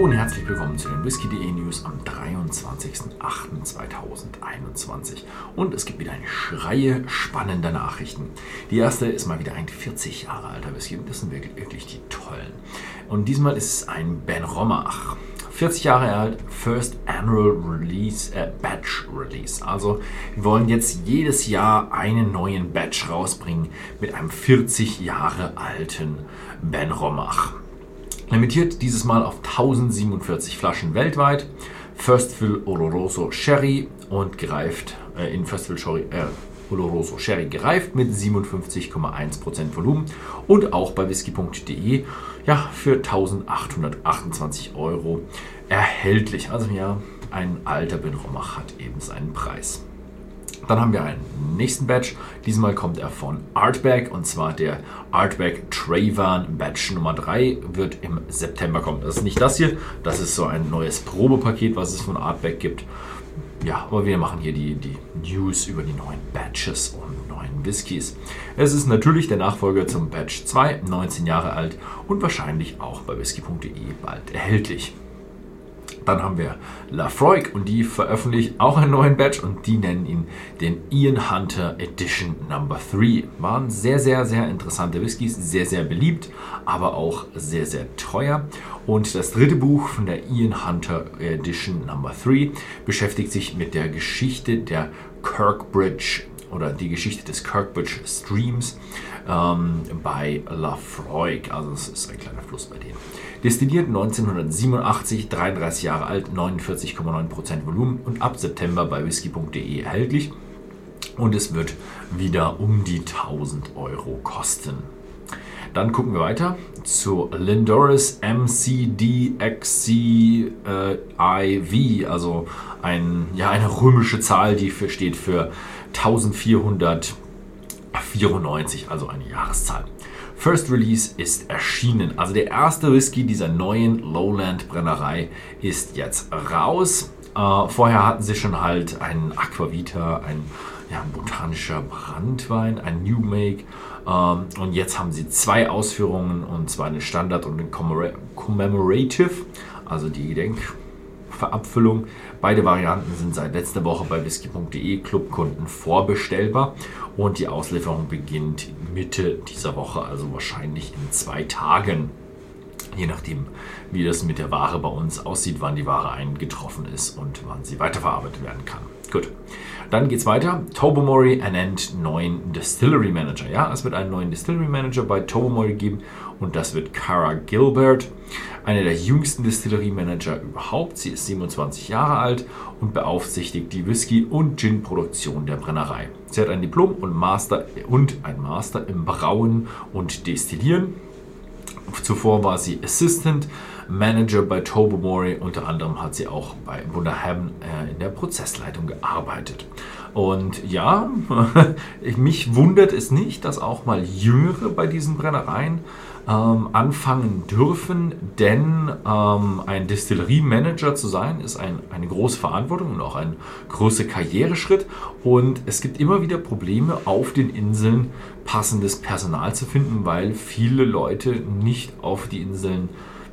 und herzlich willkommen zu den Whisky.de News am 23.08.2021. Und es gibt wieder eine Schreie spannender Nachrichten. Die erste ist mal wieder ein 40 Jahre alter Whisky und das sind wirklich, wirklich die tollen. Und diesmal ist es ein Ben Romach. 40 Jahre alt, First Annual Release, äh, Batch Release. Also wir wollen jetzt jedes Jahr einen neuen Batch rausbringen mit einem 40 Jahre alten Ben Romach. Limitiert dieses Mal auf 1047 Flaschen weltweit. First Fill Oloroso Sherry und gereift äh, in First Fill Sherry, äh, Oloroso Sherry gereift mit 57,1% Volumen und auch bei whisky.de ja, für 1828 Euro erhältlich. Also ja, ein alter Benromach hat eben seinen Preis. Dann haben wir einen nächsten Badge. Diesmal kommt er von Artback und zwar der Artback Trayvan Badge Nummer 3 wird im September kommen. Das ist nicht das hier, das ist so ein neues Probepaket, was es von Artback gibt. Ja, aber wir machen hier die, die News über die neuen Badges und neuen Whiskys. Es ist natürlich der Nachfolger zum Badge 2, 19 Jahre alt und wahrscheinlich auch bei whisky.de bald erhältlich. Dann haben wir Lafroig und die veröffentlicht auch einen neuen Badge und die nennen ihn den Ian Hunter Edition Number 3. Waren sehr, sehr, sehr interessante Whiskys, sehr, sehr beliebt, aber auch sehr, sehr teuer. Und das dritte Buch von der Ian Hunter Edition Number 3 beschäftigt sich mit der Geschichte der Kirkbridge oder die Geschichte des Kirkbridge Streams ähm, bei Lafroig. Also es ist ein kleiner Fluss bei denen. Destilliert 1987, 33 Jahre alt, 49,9% Volumen und ab September bei whisky.de erhältlich. Und es wird wieder um die 1000 Euro kosten. Dann gucken wir weiter zu Lindoris MCDXC äh, also ein, ja, eine römische Zahl, die für, steht für 1494, also eine Jahreszahl. First Release ist erschienen. Also der erste Whisky dieser neuen Lowland Brennerei ist jetzt raus. Äh, vorher hatten sie schon halt einen Aquavita, ein ja, botanischer Brandwein, ein New Make. Ähm, und jetzt haben sie zwei Ausführungen und zwar eine Standard und eine Commemorative, also die Gedenkverabfüllung. Beide Varianten sind seit letzter Woche bei whisky.de Clubkunden vorbestellbar und die Auslieferung beginnt Mitte dieser Woche, also wahrscheinlich in zwei Tagen. Je nachdem, wie das mit der Ware bei uns aussieht, wann die Ware eingetroffen ist und wann sie weiterverarbeitet werden kann. Gut, dann geht's weiter. Tobomori ernennt neuen Distillery Manager. Ja, es wird einen neuen Distillery Manager bei Tobomori geben und das wird Cara Gilbert, eine der jüngsten Distillery Manager überhaupt. Sie ist 27 Jahre alt und beaufsichtigt die Whisky- und Gin-Produktion der Brennerei. Sie hat ein Diplom und, Master, und ein Master im Brauen und Destillieren. Zuvor war sie Assistant Manager bei Tobermory. Unter anderem hat sie auch bei Wunderham äh, in der Prozessleitung gearbeitet. Und ja, mich wundert es nicht, dass auch mal Jüngere bei diesen Brennereien ähm, anfangen dürfen, denn ähm, ein Distillerie-Manager zu sein, ist ein, eine große Verantwortung und auch ein großer Karriereschritt. Und es gibt immer wieder Probleme auf den Inseln, passendes Personal zu finden, weil viele Leute nicht auf die Inseln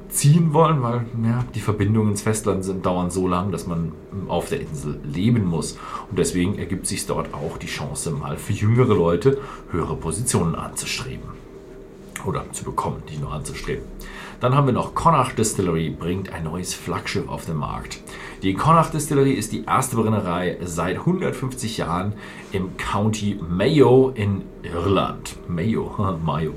ziehen wollen, weil ja, die Verbindungen ins Festland sind, dauern so lang, dass man auf der Insel leben muss. Und deswegen ergibt sich dort auch die Chance, mal für jüngere Leute höhere Positionen anzustreben oder zu bekommen, nicht nur anzustreben. Dann haben wir noch Connacht Distillery bringt ein neues Flaggschiff auf den Markt. Die Connacht Distillery ist die erste Brennerei seit 150 Jahren im County Mayo in Irland. Mayo, Mayo.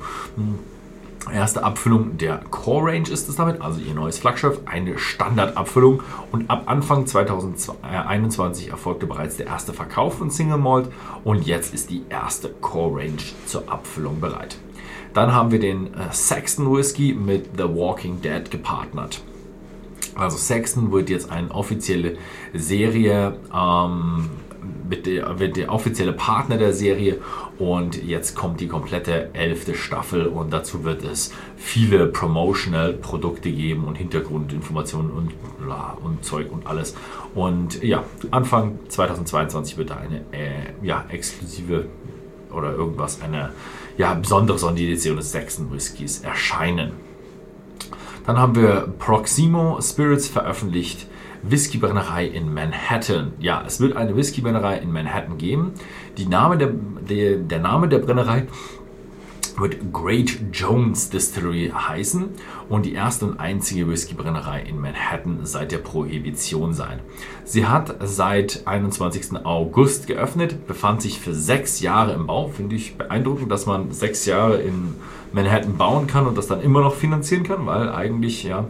Erste Abfüllung der Core Range ist es damit, also ihr neues Flaggschiff, eine Standardabfüllung. Und ab Anfang 2021 erfolgte bereits der erste Verkauf von Single Malt und jetzt ist die erste Core Range zur Abfüllung bereit. Dann haben wir den äh, Sexton Whisky mit The Walking Dead gepartnert. Also Sexton wird jetzt eine offizielle Serie ähm, mit der, wird der offizielle Partner der Serie und jetzt kommt die komplette elfte Staffel und dazu wird es viele Promotional Produkte geben und Hintergrundinformationen und, und Zeug und alles. Und ja, Anfang 2022 wird da eine äh, ja, exklusive oder irgendwas, eine ja, besondere Sonderedition des Sexton Whiskys erscheinen. Dann haben wir Proximo Spirits veröffentlicht Whiskybrennerei in Manhattan. Ja, es wird eine Whiskybrennerei in Manhattan geben. Die Name der, der, der Name der Brennerei wird Great Jones Distillery heißen und die erste und einzige Whiskybrennerei in Manhattan seit der Prohibition sein. Sie hat seit 21. August geöffnet, befand sich für sechs Jahre im Bau. Finde ich beeindruckend, dass man sechs Jahre in Manhattan bauen kann und das dann immer noch finanzieren kann, weil eigentlich ja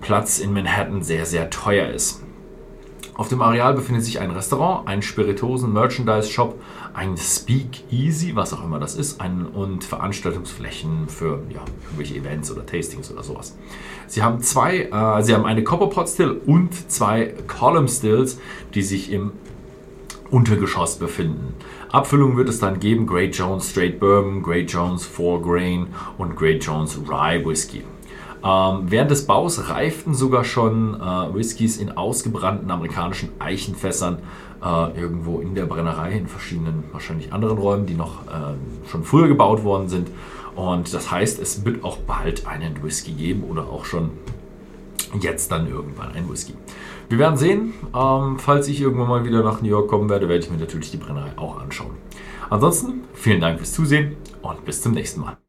Platz in Manhattan sehr, sehr teuer ist. Auf dem Areal befindet sich ein Restaurant, ein Spiritosen-Merchandise-Shop, ein Speak-Easy, was auch immer das ist, ein, und Veranstaltungsflächen für ja, irgendwelche Events oder Tastings oder sowas. Sie haben zwei, äh, sie haben eine Copperpot Still und zwei Column Stills, die sich im Untergeschoss befinden. Abfüllung wird es dann geben: Great Jones Straight Bourbon, Great Jones Four Grain und Great Jones Rye Whiskey. Ähm, während des Baus reiften sogar schon äh, Whiskys in ausgebrannten amerikanischen Eichenfässern äh, irgendwo in der Brennerei, in verschiedenen, wahrscheinlich anderen Räumen, die noch äh, schon früher gebaut worden sind. Und das heißt, es wird auch bald einen Whisky geben oder auch schon jetzt dann irgendwann ein Whisky. Wir werden sehen. Ähm, falls ich irgendwann mal wieder nach New York kommen werde, werde ich mir natürlich die Brennerei auch anschauen. Ansonsten vielen Dank fürs Zusehen und bis zum nächsten Mal.